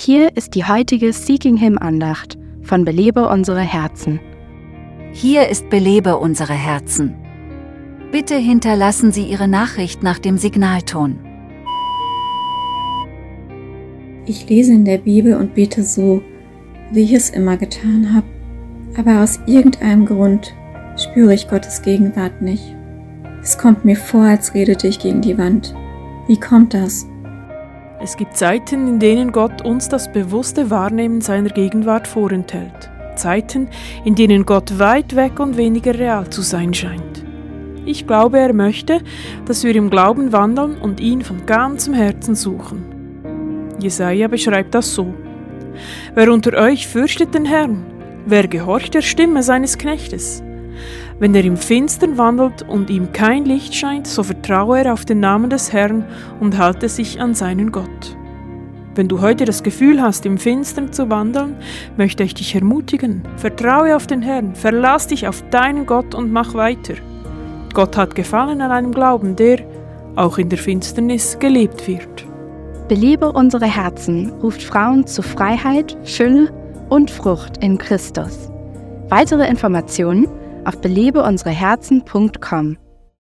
Hier ist die heutige Seeking Him Andacht von Belebe unsere Herzen. Hier ist Belebe unsere Herzen. Bitte hinterlassen Sie Ihre Nachricht nach dem Signalton. Ich lese in der Bibel und bete so, wie ich es immer getan habe, aber aus irgendeinem Grund spüre ich Gottes Gegenwart nicht. Es kommt mir vor, als redete ich gegen die Wand. Wie kommt das? Es gibt Zeiten, in denen Gott uns das bewusste Wahrnehmen seiner Gegenwart vorenthält. Zeiten, in denen Gott weit weg und weniger real zu sein scheint. Ich glaube, er möchte, dass wir im Glauben wandeln und ihn von ganzem Herzen suchen. Jesaja beschreibt das so: Wer unter euch fürchtet den Herrn? Wer gehorcht der Stimme seines Knechtes? Wenn er im Finstern wandelt und ihm kein Licht scheint, so vertraue er auf den Namen des Herrn und halte sich an seinen Gott. Wenn du heute das Gefühl hast, im Finstern zu wandeln, möchte ich dich ermutigen. Vertraue auf den Herrn, verlass dich auf deinen Gott und mach weiter. Gott hat Gefallen an einem Glauben, der, auch in der Finsternis, gelebt wird. Belebe unsere Herzen ruft Frauen zu Freiheit, Fülle und Frucht in Christus. Weitere Informationen auf belebeunsereherzen.com.